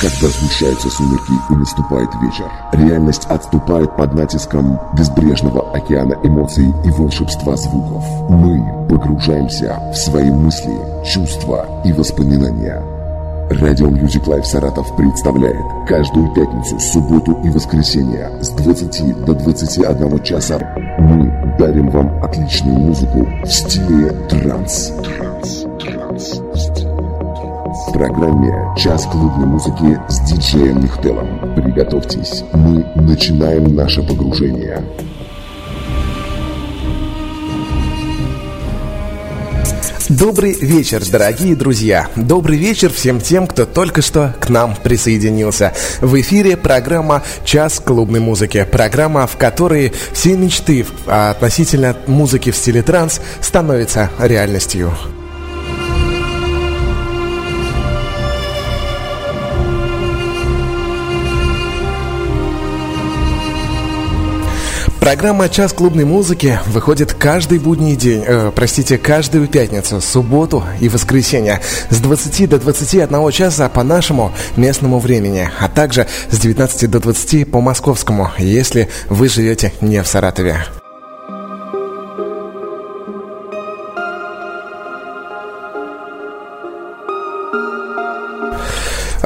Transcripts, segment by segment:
Когда сгущаются сумерки и наступает вечер, реальность отступает под натиском безбрежного океана эмоций и волшебства звуков. Мы погружаемся в свои мысли, чувства и воспоминания. Радио Music Life Саратов представляет каждую пятницу, субботу и воскресенье с 20 до 21 часа мы дарим вам отличную музыку в стиле транс. Транс, В программе «Час клубной музыки» с диджеем Михтелом. Приготовьтесь, мы начинаем наше погружение. Добрый вечер, дорогие друзья. Добрый вечер всем тем, кто только что к нам присоединился. В эфире программа «Час клубной музыки». Программа, в которой все мечты относительно музыки в стиле транс становятся реальностью. Программа «Час клубной музыки» выходит каждый будний день, э, простите, каждую пятницу, субботу и воскресенье с 20 до 21 часа по нашему местному времени, а также с 19 до 20 по московскому, если вы живете не в Саратове.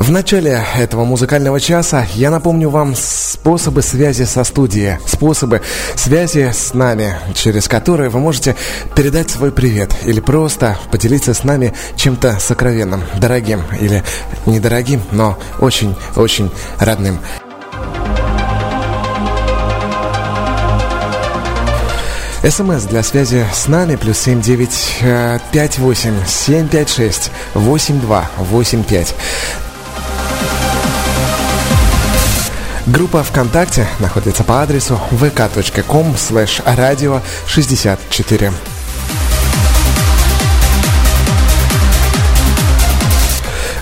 В начале этого музыкального часа я напомню вам способы связи со студией, способы связи с нами, через которые вы можете передать свой привет или просто поделиться с нами чем-то сокровенным, дорогим или недорогим, но очень-очень родным. СМС для связи с нами плюс 7958 756 8285. Группа ВКонтакте находится по адресу vk.com slash radio 64.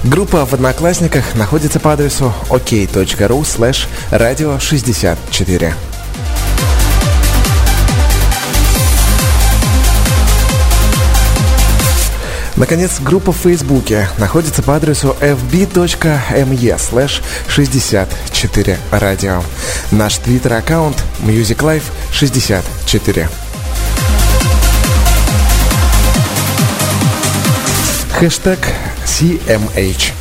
Группа в Одноклассниках находится по адресу ok.ru slash radio 64. Наконец, группа в Фейсбуке находится по адресу fb.me slash 64 радио. Наш твиттер-аккаунт Music Life 64. Хэштег CMH.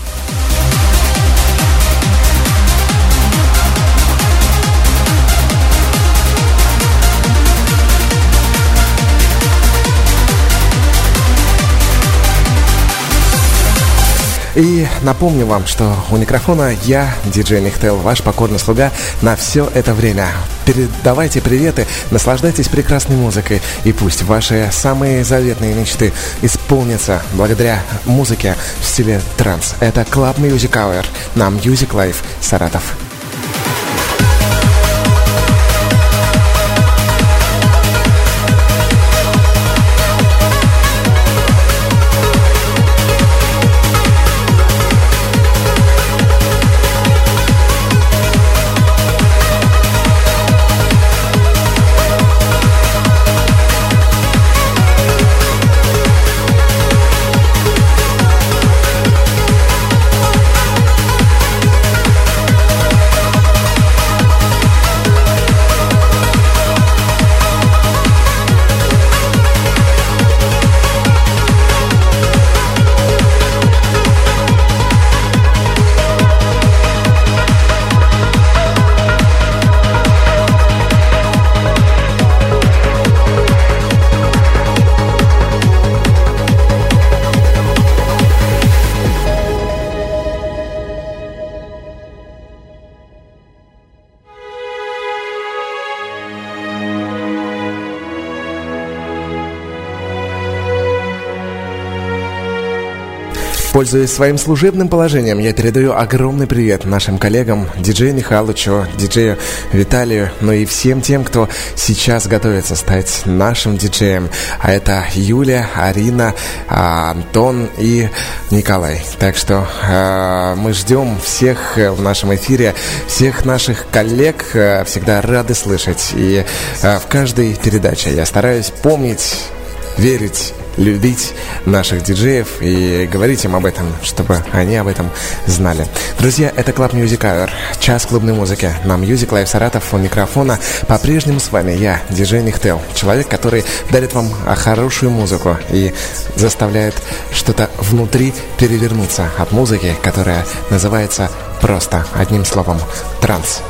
И напомню вам, что у микрофона я, диджей Михтел, ваш покорный слуга на все это время. Передавайте приветы, наслаждайтесь прекрасной музыкой, и пусть ваши самые заветные мечты исполнятся благодаря музыке в стиле транс. Это Club Music Hour на Music Life Саратов. Пользуясь своим служебным положением, я передаю огромный привет нашим коллегам, диджею Михалычу, диджею Виталию, ну и всем тем, кто сейчас готовится стать нашим диджеем. А это Юля, Арина, а, Антон и Николай. Так что э, мы ждем всех в нашем эфире, всех наших коллег, э, всегда рады слышать. И э, в каждой передаче я стараюсь помнить верить любить наших диджеев и говорить им об этом, чтобы они об этом знали. Друзья, это Club Music Hour, час клубной музыки на Music Live Саратов у микрофона. По-прежнему с вами я, диджей Нихтел, человек, который дарит вам хорошую музыку и заставляет что-то внутри перевернуться от музыки, которая называется просто одним словом транс.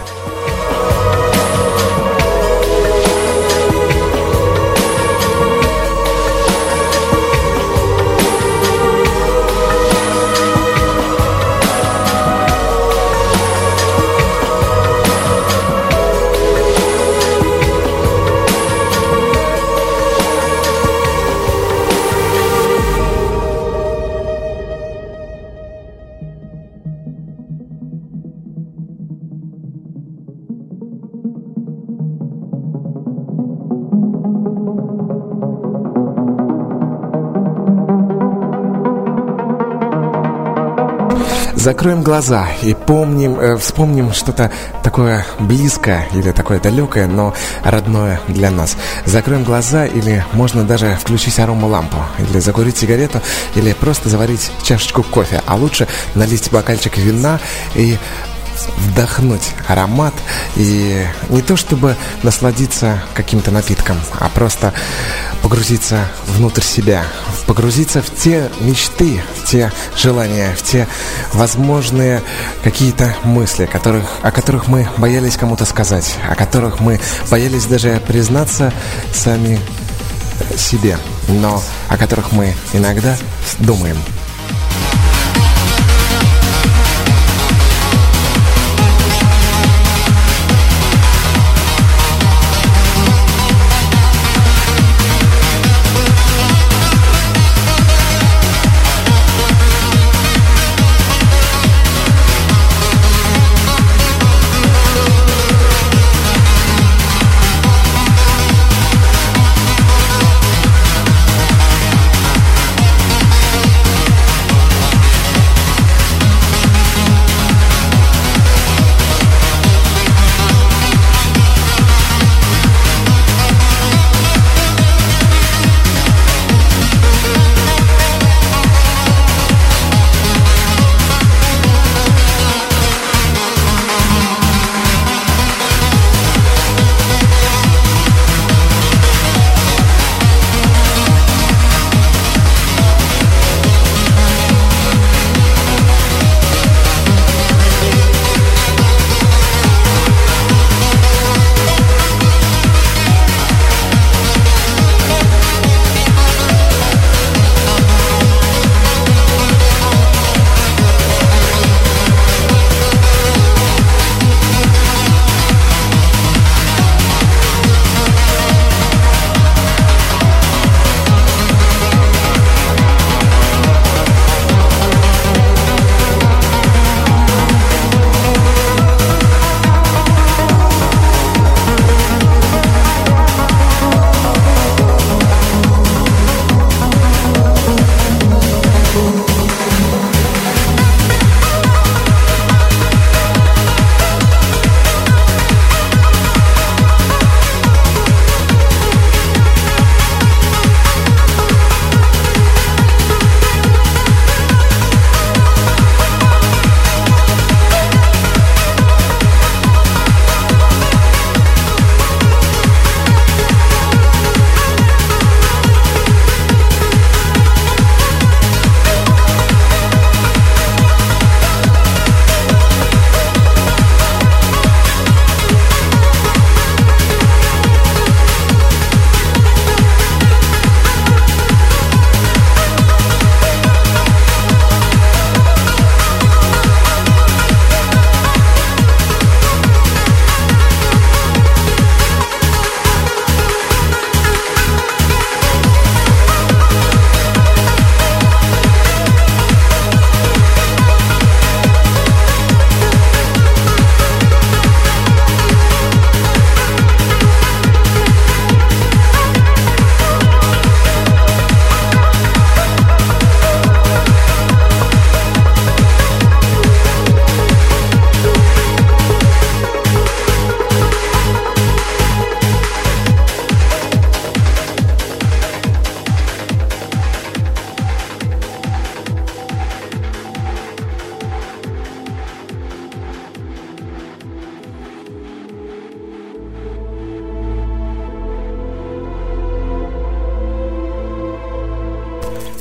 Закроем глаза и помним, э, вспомним что-то такое близкое или такое далекое, но родное для нас. Закроем глаза или можно даже включить аромалампу, или закурить сигарету, или просто заварить чашечку кофе, а лучше налить бокальчик вина и вдохнуть аромат и не то чтобы насладиться каким-то напитком, а просто погрузиться внутрь себя, погрузиться в те мечты, в те желания, в те возможные какие-то мысли, которых, о которых мы боялись кому-то сказать, о которых мы боялись даже признаться сами себе, но о которых мы иногда думаем.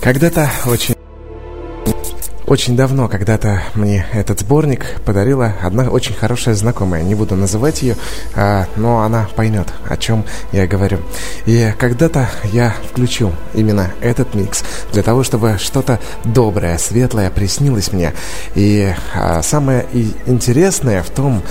Когда-то очень очень давно, когда-то мне этот сборник подарила одна очень хорошая знакомая. Не буду называть ее, а, но она поймет, о чем я говорю. И когда-то я включил именно этот микс для того, чтобы что-то доброе, светлое приснилось мне. И а, самое интересное в том,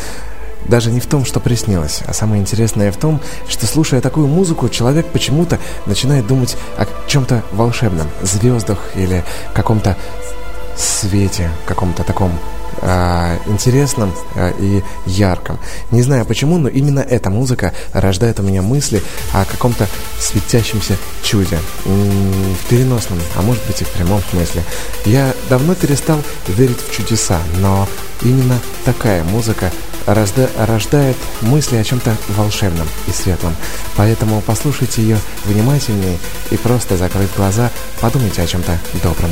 даже не в том, что приснилось, а самое интересное в том, что слушая такую музыку, человек почему-то начинает думать о чем-то волшебном, звездах или каком-то свете, каком-то таком э, интересном э, и ярком. Не знаю почему, но именно эта музыка рождает у меня мысли о каком-то светящемся чуде. В переносном, а может быть и в прямом смысле. Я давно перестал верить в чудеса, но именно такая музыка рожда рождает мысли о чем-то волшебном и светлом. Поэтому послушайте ее внимательнее и просто закрыв глаза, подумайте о чем-то добром.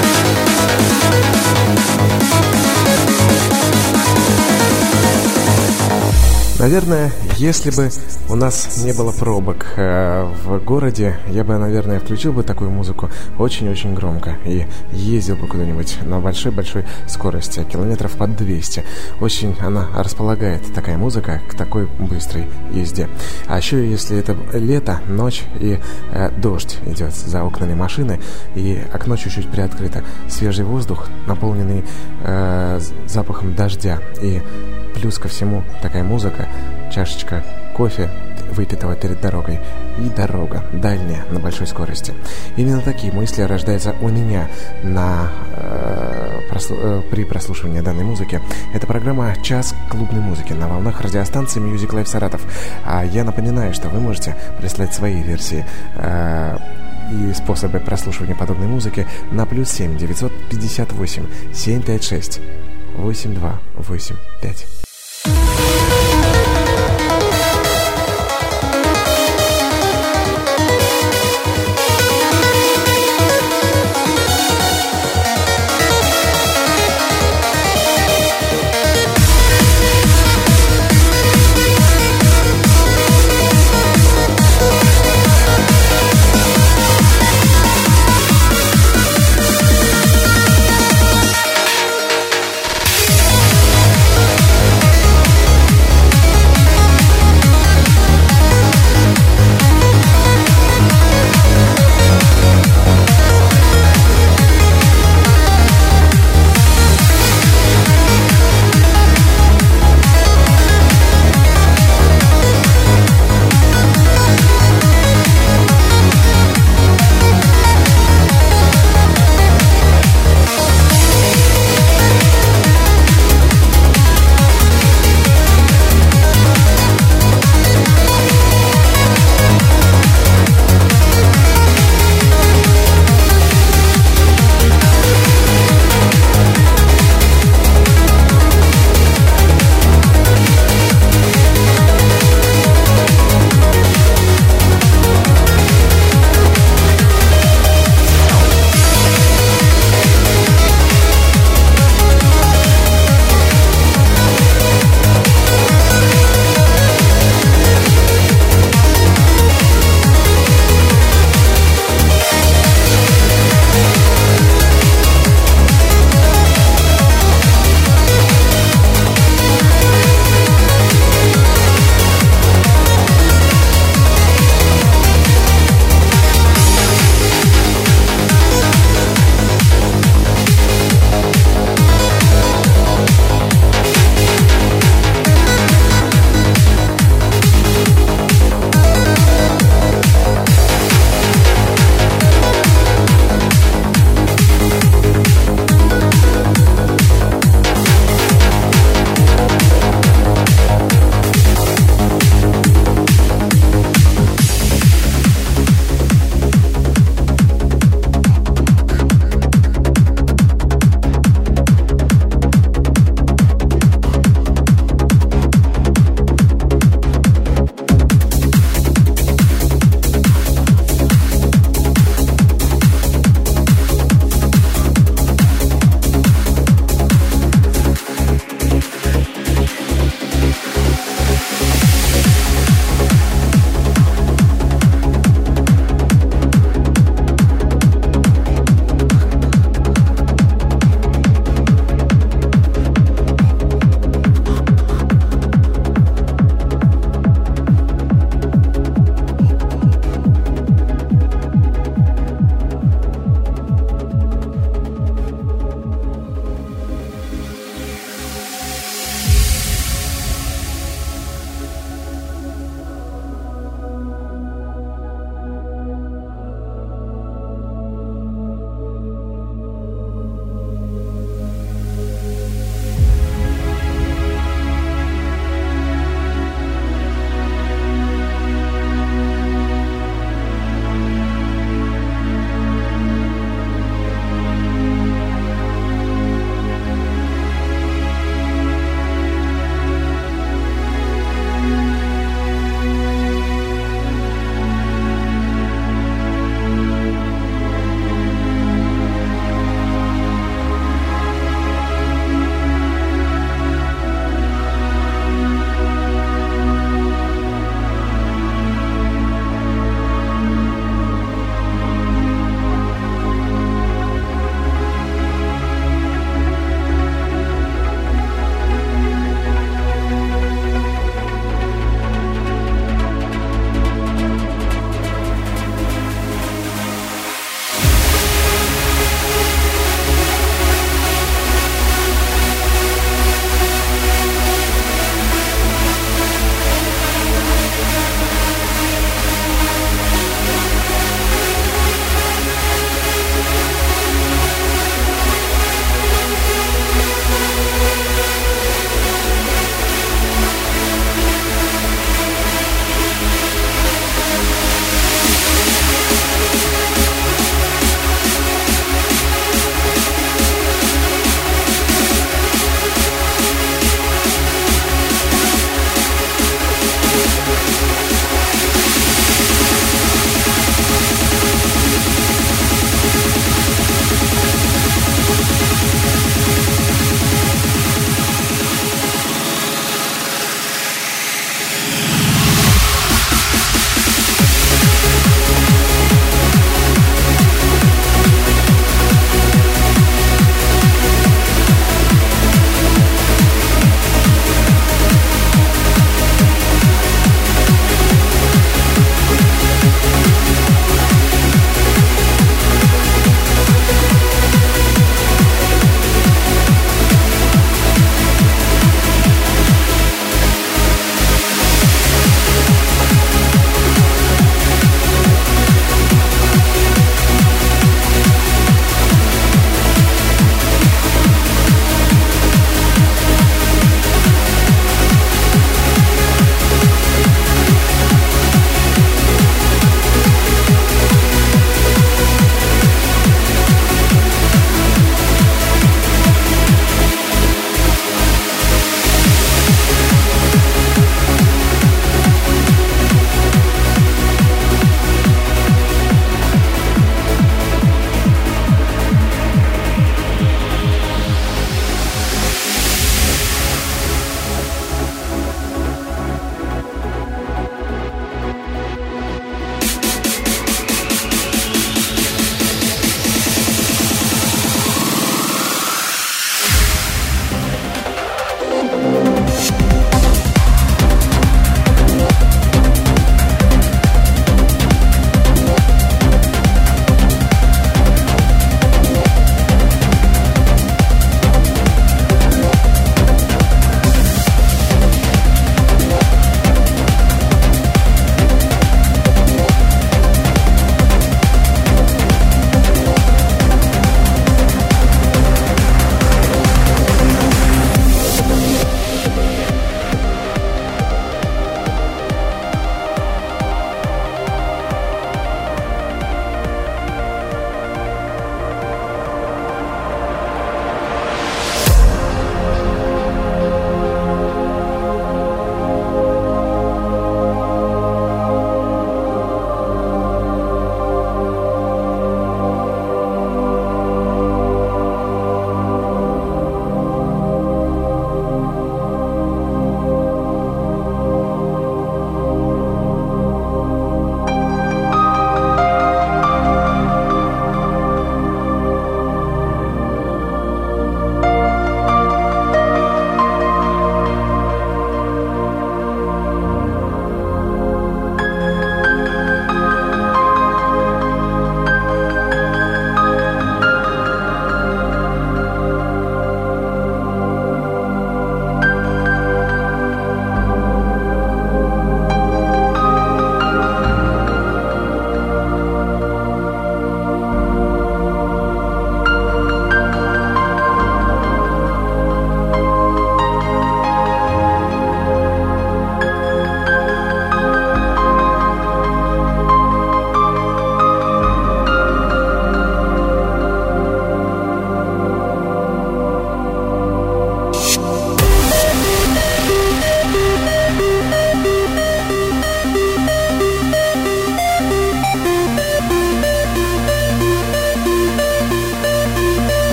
Наверное, если бы у нас не было пробок э, в городе, я бы, наверное, включил бы такую музыку очень-очень громко и ездил бы куда-нибудь на большой-большой скорости, километров под 200. Очень она располагает, такая музыка, к такой быстрой езде. А еще, если это лето, ночь и э, дождь идет за окнами машины, и окно чуть-чуть приоткрыто, свежий воздух, наполненный э, запахом дождя и Плюс ко всему такая музыка, чашечка кофе, выпитого перед дорогой, и дорога, дальняя, на большой скорости. Именно такие мысли рождаются у меня на, э, прослу, э, при прослушивании данной музыки. Это программа «Час клубной музыки» на волнах радиостанции Music Life Саратов. А я напоминаю, что вы можете прислать свои версии э, и способы прослушивания подобной музыки на плюс 7 958 756 8285. Thank you.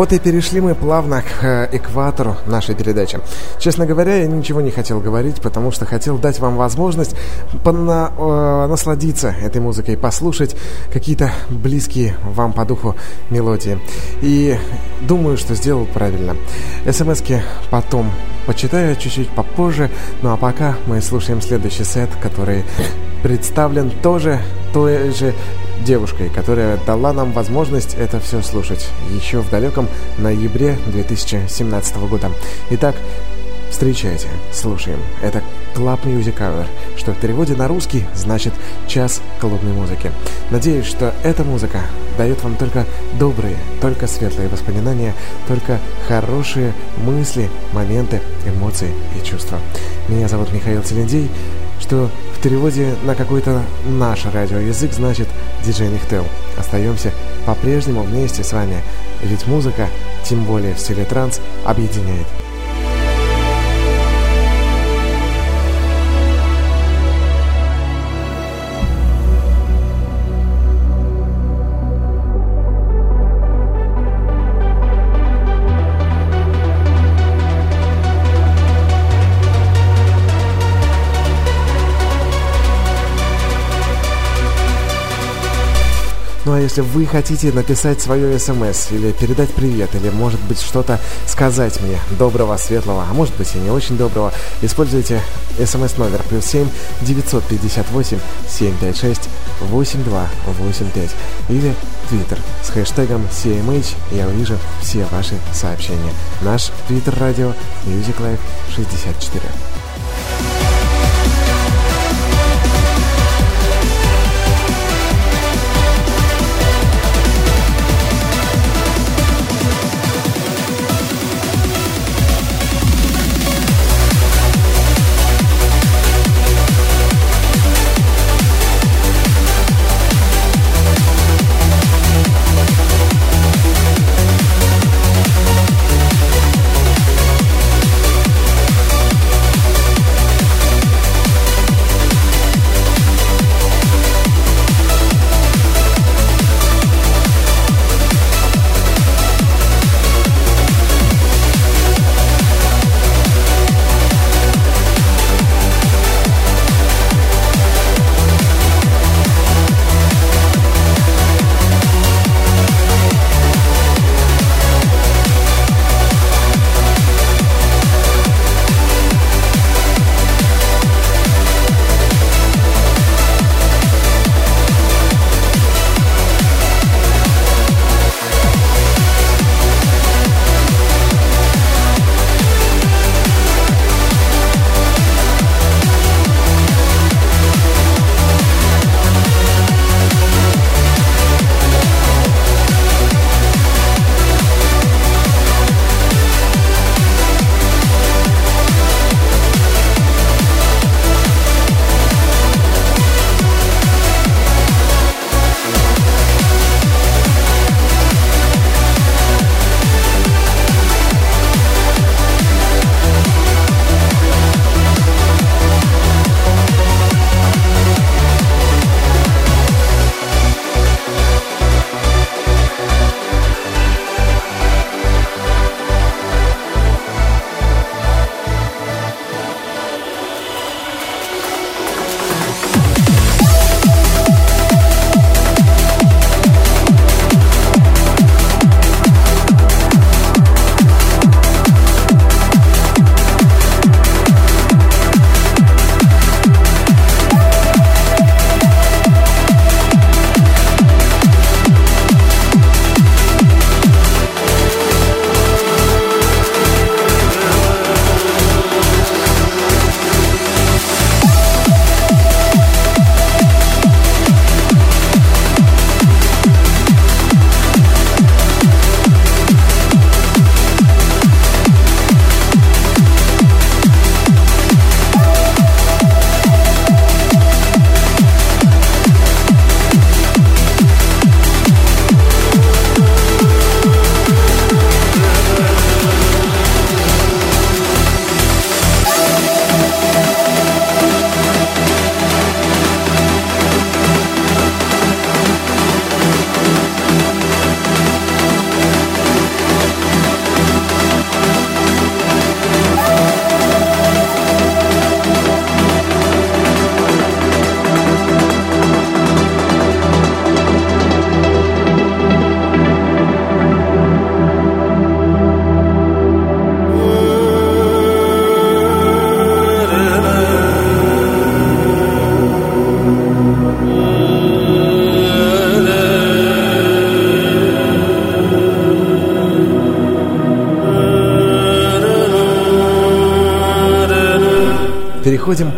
Вот и перешли мы плавно к э, экватору нашей передачи. Честно говоря, я ничего не хотел говорить, потому что хотел дать вам возможность пона, э, насладиться этой музыкой, послушать какие-то близкие вам по духу мелодии. И думаю, что сделал правильно. СМСки потом почитаю чуть-чуть попозже, ну а пока мы слушаем следующий сет, который представлен тоже той же девушкой, которая дала нам возможность это все слушать еще в далеком ноябре 2017 года. Итак, Встречайте, слушаем. Это Club Music Hour, что в переводе на русский значит «час клубной музыки». Надеюсь, что эта музыка дает вам только добрые, только светлые воспоминания, только хорошие мысли, моменты, эмоции и чувства. Меня зовут Михаил Телендей, что в переводе на какой-то наш радиоязык значит «диджей Нихтел». Остаемся по-прежнему вместе с вами, ведь музыка, тем более в стиле транс, объединяет. Если вы хотите написать свое смс или передать привет, или может быть что-то сказать мне доброго, светлого, а может быть и не очень доброго, используйте смс номер плюс 7 958 756 8285 или твиттер с хэштегом CMH, я увижу все ваши сообщения. Наш твиттер радио Music Life 64.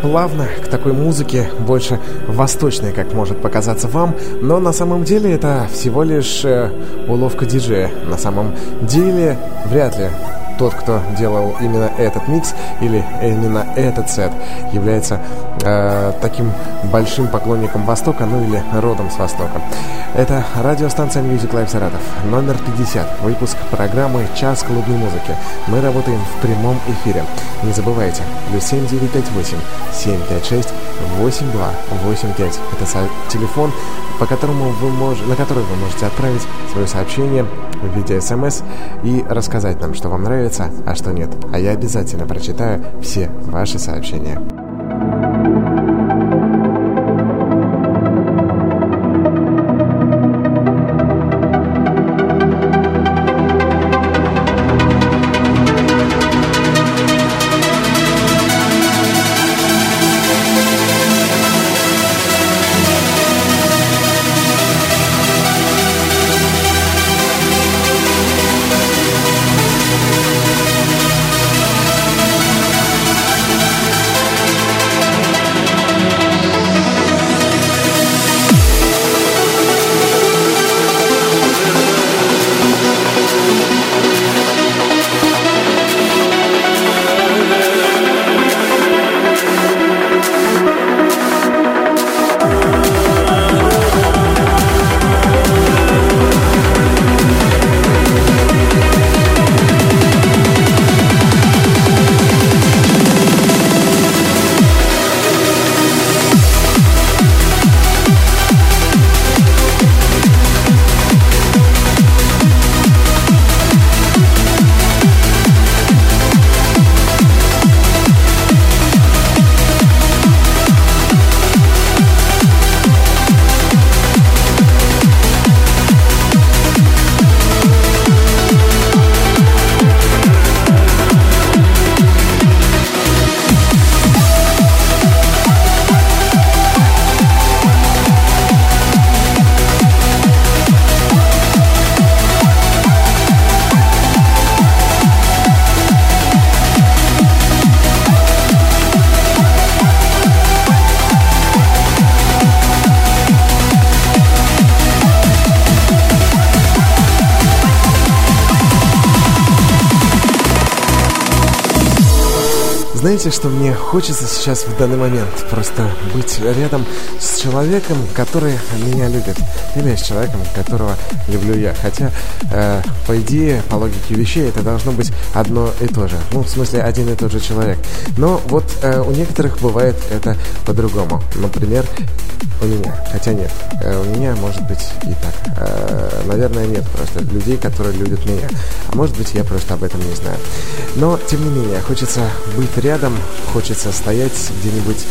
Плавно к такой музыке, больше восточной, как может показаться вам, но на самом деле это всего лишь э, уловка диджея. На самом деле вряд ли тот, кто делал именно этот микс или именно этот сет, является э, таким большим поклонником Востока, ну или родом с Востока. Это радиостанция Music Live Саратов, номер 50, выпуск программы «Час клубной музыки». Мы работаем в прямом эфире. Не забывайте, плюс 7958 756 8285. Это телефон, по которому вы мож... на который вы можете отправить свое сообщение в виде смс и рассказать нам, что вам нравится, а что нет. А я обязательно прочитаю все ваши сообщения. Знаете, что мне хочется сейчас в данный момент? Просто быть рядом с человеком, который меня любит. Или с человеком, которого люблю я. Хотя, э, по идее, по логике вещей, это должно быть одно и то же. Ну, в смысле, один и тот же человек. Но вот э, у некоторых бывает это по-другому. Например, у меня. Хотя нет. Э, у меня может быть и так. Э, наверное, нет просто людей, которые любят меня. А может быть, я просто об этом не знаю. Но, тем не менее, хочется быть рядом, хочется стоять где-нибудь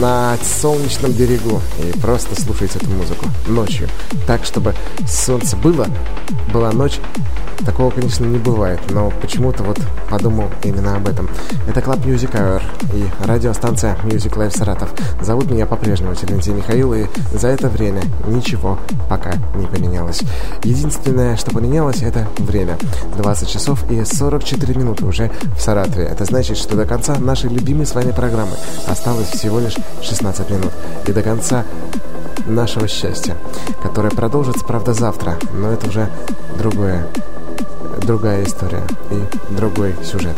на солнечном берегу и просто слушать эту музыку ночью. Так, чтобы солнце было, была ночь, Такого, конечно, не бывает, но почему-то вот подумал именно об этом. Это Club Music Hour и радиостанция Music Live Саратов. Зовут меня по-прежнему Терентий Михаил, и за это время ничего пока не поменялось. Единственное, что поменялось, это время. 20 часов и 44 минуты уже в Саратове. Это значит, что до конца нашей любимой с вами программы осталось всего лишь 16 минут. И до конца нашего счастья, которое продолжится, правда, завтра, но это уже другое другая история и другой сюжет.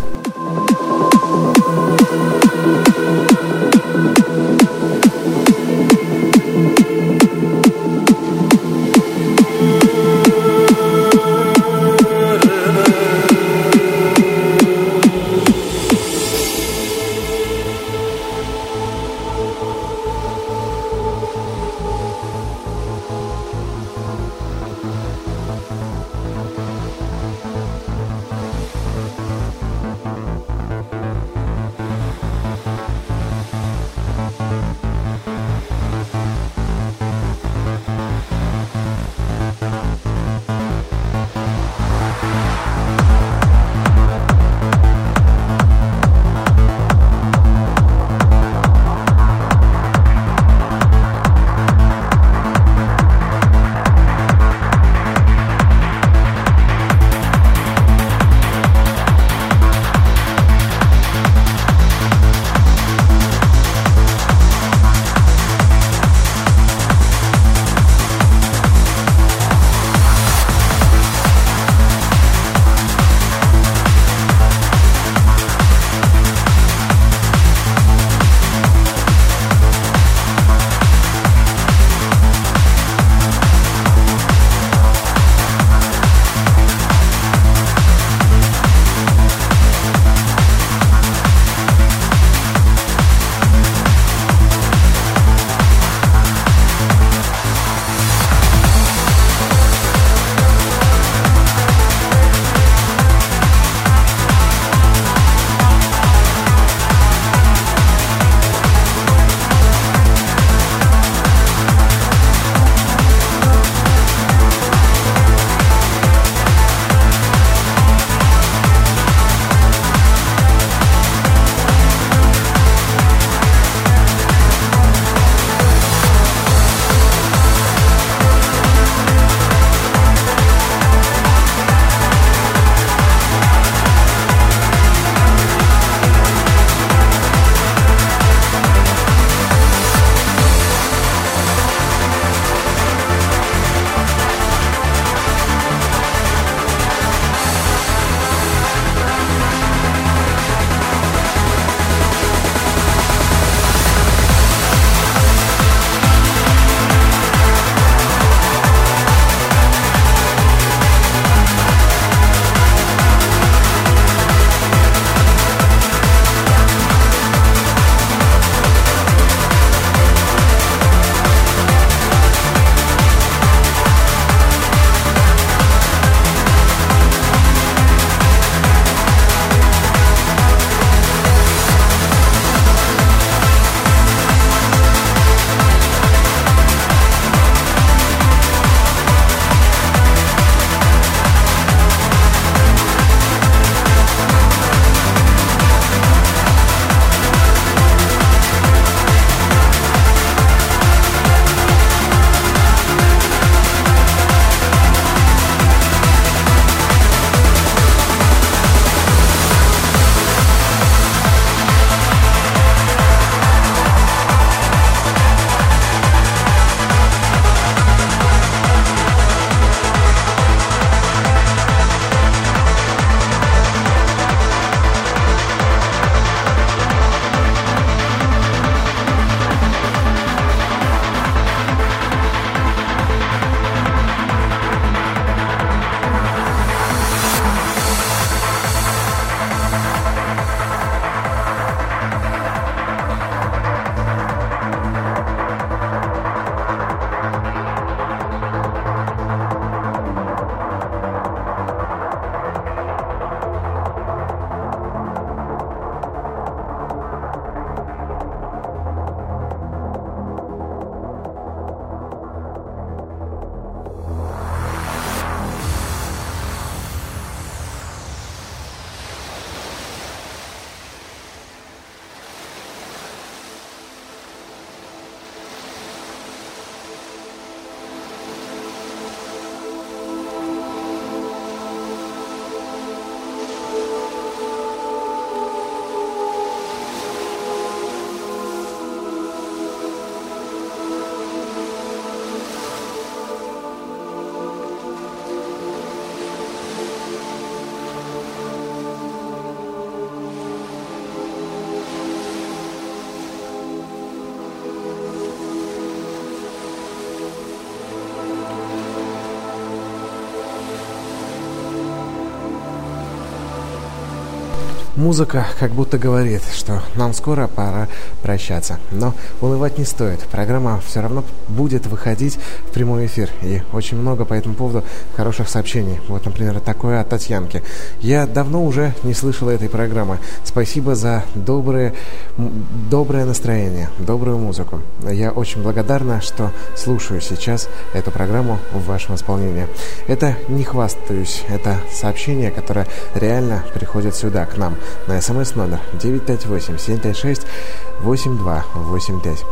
Музыка как будто говорит, что нам скоро пора прощаться. Но улывать не стоит. Программа все равно будет выходить в прямой эфир. И очень много по этому поводу хороших сообщений. Вот, например, такое от Татьянки. Я давно уже не слышала этой программы. Спасибо за доброе, доброе настроение, добрую музыку. Я очень благодарна, что слушаю сейчас эту программу в вашем исполнении. Это не хвастаюсь, это сообщение, которое реально приходит сюда, к нам, на смс-номер 958-736-8285.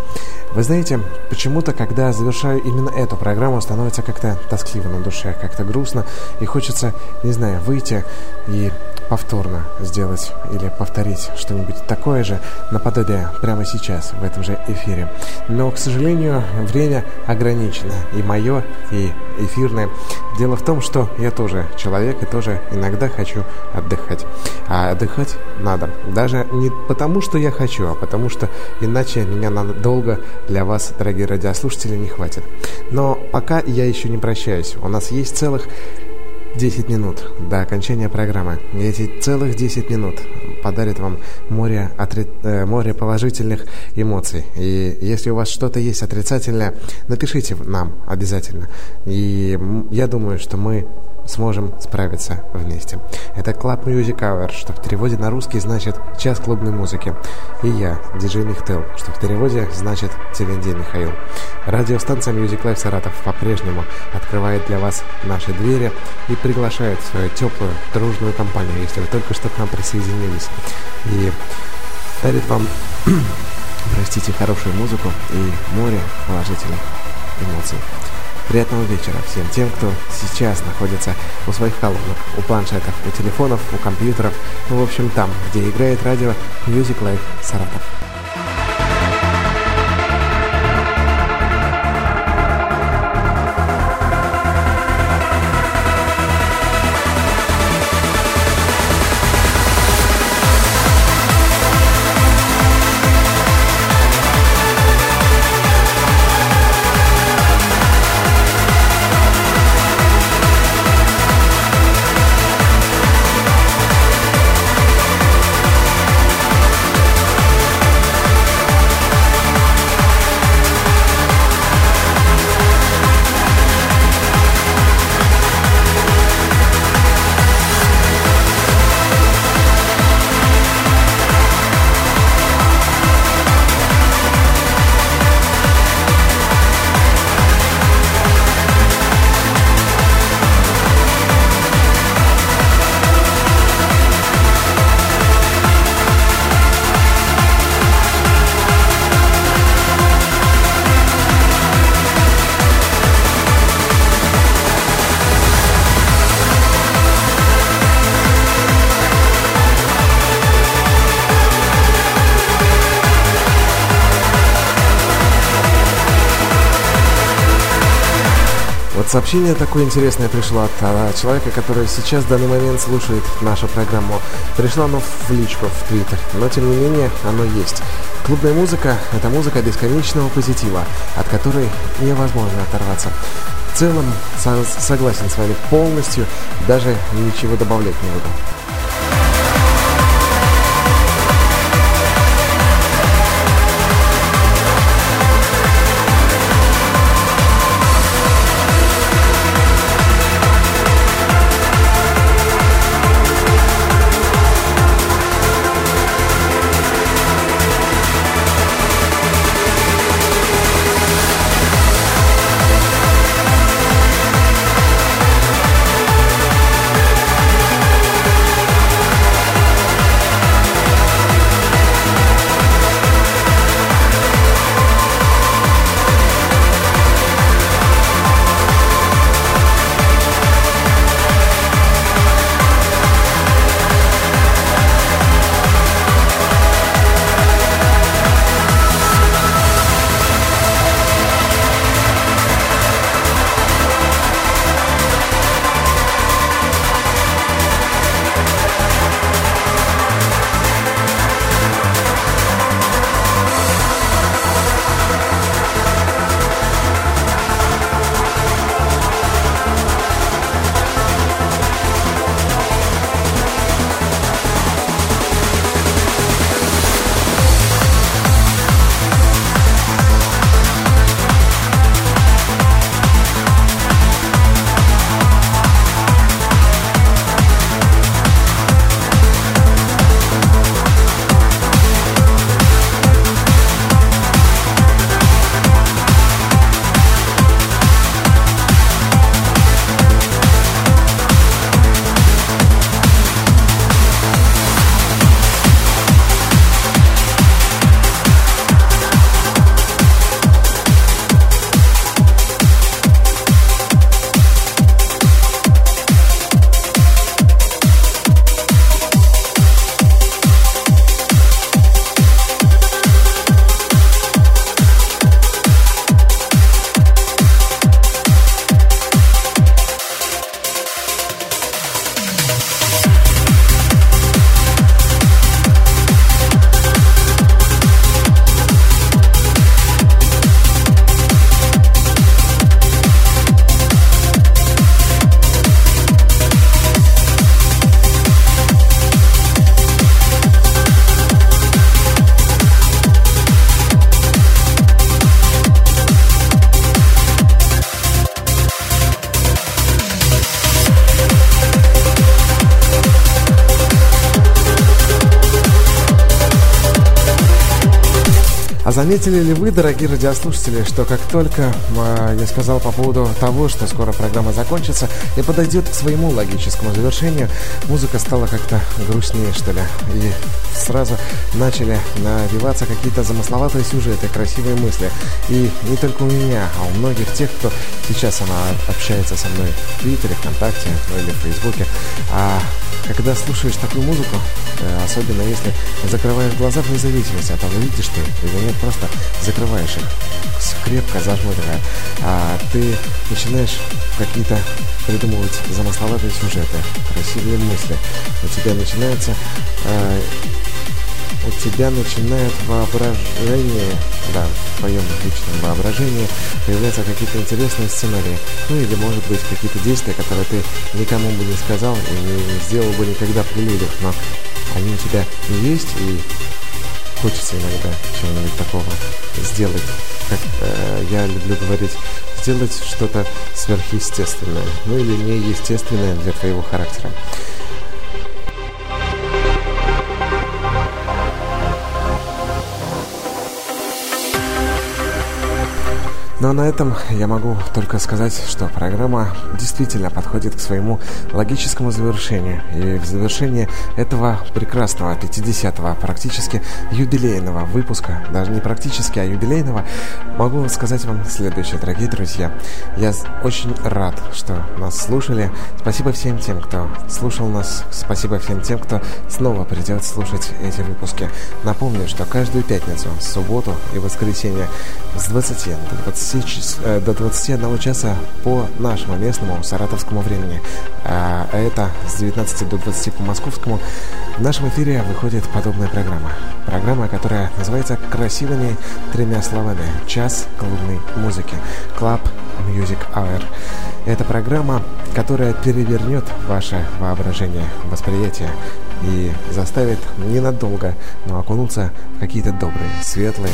Вы знаете, почему-то, когда завершаю именно эту программу, становится как-то тоскливо на душе, как-то грустно, и хочется, не знаю, выйти и повторно сделать или повторить что-нибудь такое же наподобие прямо сейчас, в этом же эфире. Но, к сожалению, время ограничено, и мое, и эфирное. Дело в том, что я тоже человек и тоже иногда хочу отдыхать. А отдыхать надо. Даже не потому, что я хочу, а потому что иначе меня надолго для вас, дорогие радиослушатели, не хватит. Но пока я еще не прощаюсь. У нас есть целых 10 минут до окончания программы. Эти целых 10 минут подарят вам море, отри... э, море положительных эмоций. И если у вас что-то есть отрицательное, напишите нам обязательно. И я думаю, что мы сможем справиться вместе. Это Club Music Hour, что в переводе на русский значит «час клубной музыки». И я, диджей Михтел, что в переводе значит «Телендей Михаил». Радиостанция Music Life Саратов по-прежнему открывает для вас наши двери и приглашает в свою теплую, дружную компанию, если вы только что к нам присоединились. И дарит вам, простите, хорошую музыку и море положительных эмоций. Приятного вечера всем тем, кто сейчас находится у своих колонок, у планшетов, у телефонов, у компьютеров, ну, в общем, там, где играет радио Music Life Саратов. Сообщение такое интересное пришло от а, человека, который сейчас в данный момент слушает нашу программу. Пришло оно в личку, в Твиттер, но тем не менее оно есть. Клубная музыка – это музыка бесконечного позитива, от которой невозможно оторваться. В целом, согласен с вами полностью, даже ничего добавлять не буду. Заметили ли вы, дорогие радиослушатели, что как только э, я сказал по поводу того, что скоро программа закончится и подойдет к своему логическому завершению, музыка стала как-то грустнее, что ли. И сразу начали навиваться какие-то замысловатые сюжеты, красивые мысли. И не только у меня, а у многих тех, кто сейчас она общается со мной в Твиттере, ВКонтакте ну, или в Фейсбуке. А когда слушаешь такую музыку, э, особенно если закрываешь глаза вне зависимости от того, видишь ты или нет, просто закрываешь их, крепко зажмуривая, а ты начинаешь какие-то придумывать замысловатые сюжеты, красивые мысли. У тебя начинается э, у тебя начинает воображение, да, в твоем личном воображении появляются какие-то интересные сценарии. Ну или, может быть, какие-то действия, которые ты никому бы не сказал и не сделал бы никогда при людях, но они у тебя есть, и хочется иногда чего-нибудь такого сделать. Как э, я люблю говорить, сделать что-то сверхъестественное, ну или неестественное для твоего характера. Ну а на этом я могу только сказать, что программа действительно подходит к своему логическому завершению. И в завершении этого прекрасного 50-го, практически юбилейного выпуска, даже не практически, а юбилейного, могу сказать вам следующее, дорогие друзья. Я очень рад, что нас слушали. Спасибо всем тем, кто слушал нас. Спасибо всем тем, кто снова придет слушать эти выпуски. Напомню, что каждую пятницу, субботу и воскресенье с 20 до 20 20, э, до 21 часа по нашему местному саратовскому времени. А это с 19 до 20 по московскому. В нашем эфире выходит подобная программа. Программа, которая называется красивыми тремя словами «Час клубной музыки» Club Music Hour. Это программа, которая перевернет ваше воображение, восприятие и заставит ненадолго, но окунуться в какие-то добрые, светлые,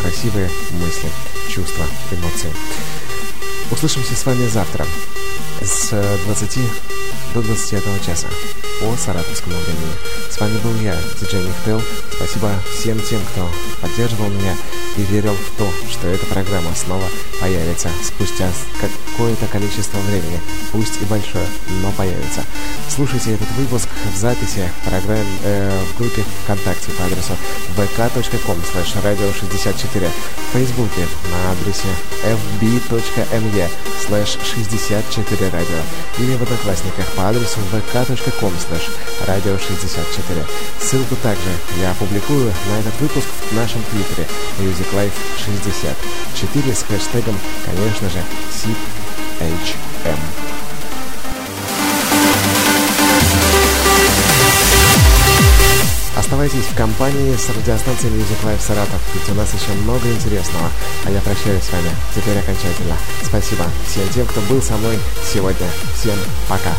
красивые мысли, чувства, эмоции. Услышимся с вами завтра с 20 до 21 часа по саратовскому времени. С вами был я, диджей Михтел. Спасибо всем тем, кто поддерживал меня и верил в то, что эта программа снова появится спустя какое-то количество времени, пусть и большое, но появится. Слушайте этот выпуск в записи в, программе, э, в группе ВКонтакте по адресу vk.com slash radio64, в Фейсбуке на адресе fb.me slash 64 radio или в Одноклассниках по адресу vk.com slash radio64. Ссылку также я опубликую на этот выпуск в нашем твиттере Music Life 64 с хэштегом, конечно же, CHM. Оставайтесь в компании с радиостанцией Music Life Саратов, ведь у нас еще много интересного. А я прощаюсь с вами теперь окончательно. Спасибо всем тем, кто был со мной сегодня. Всем пока.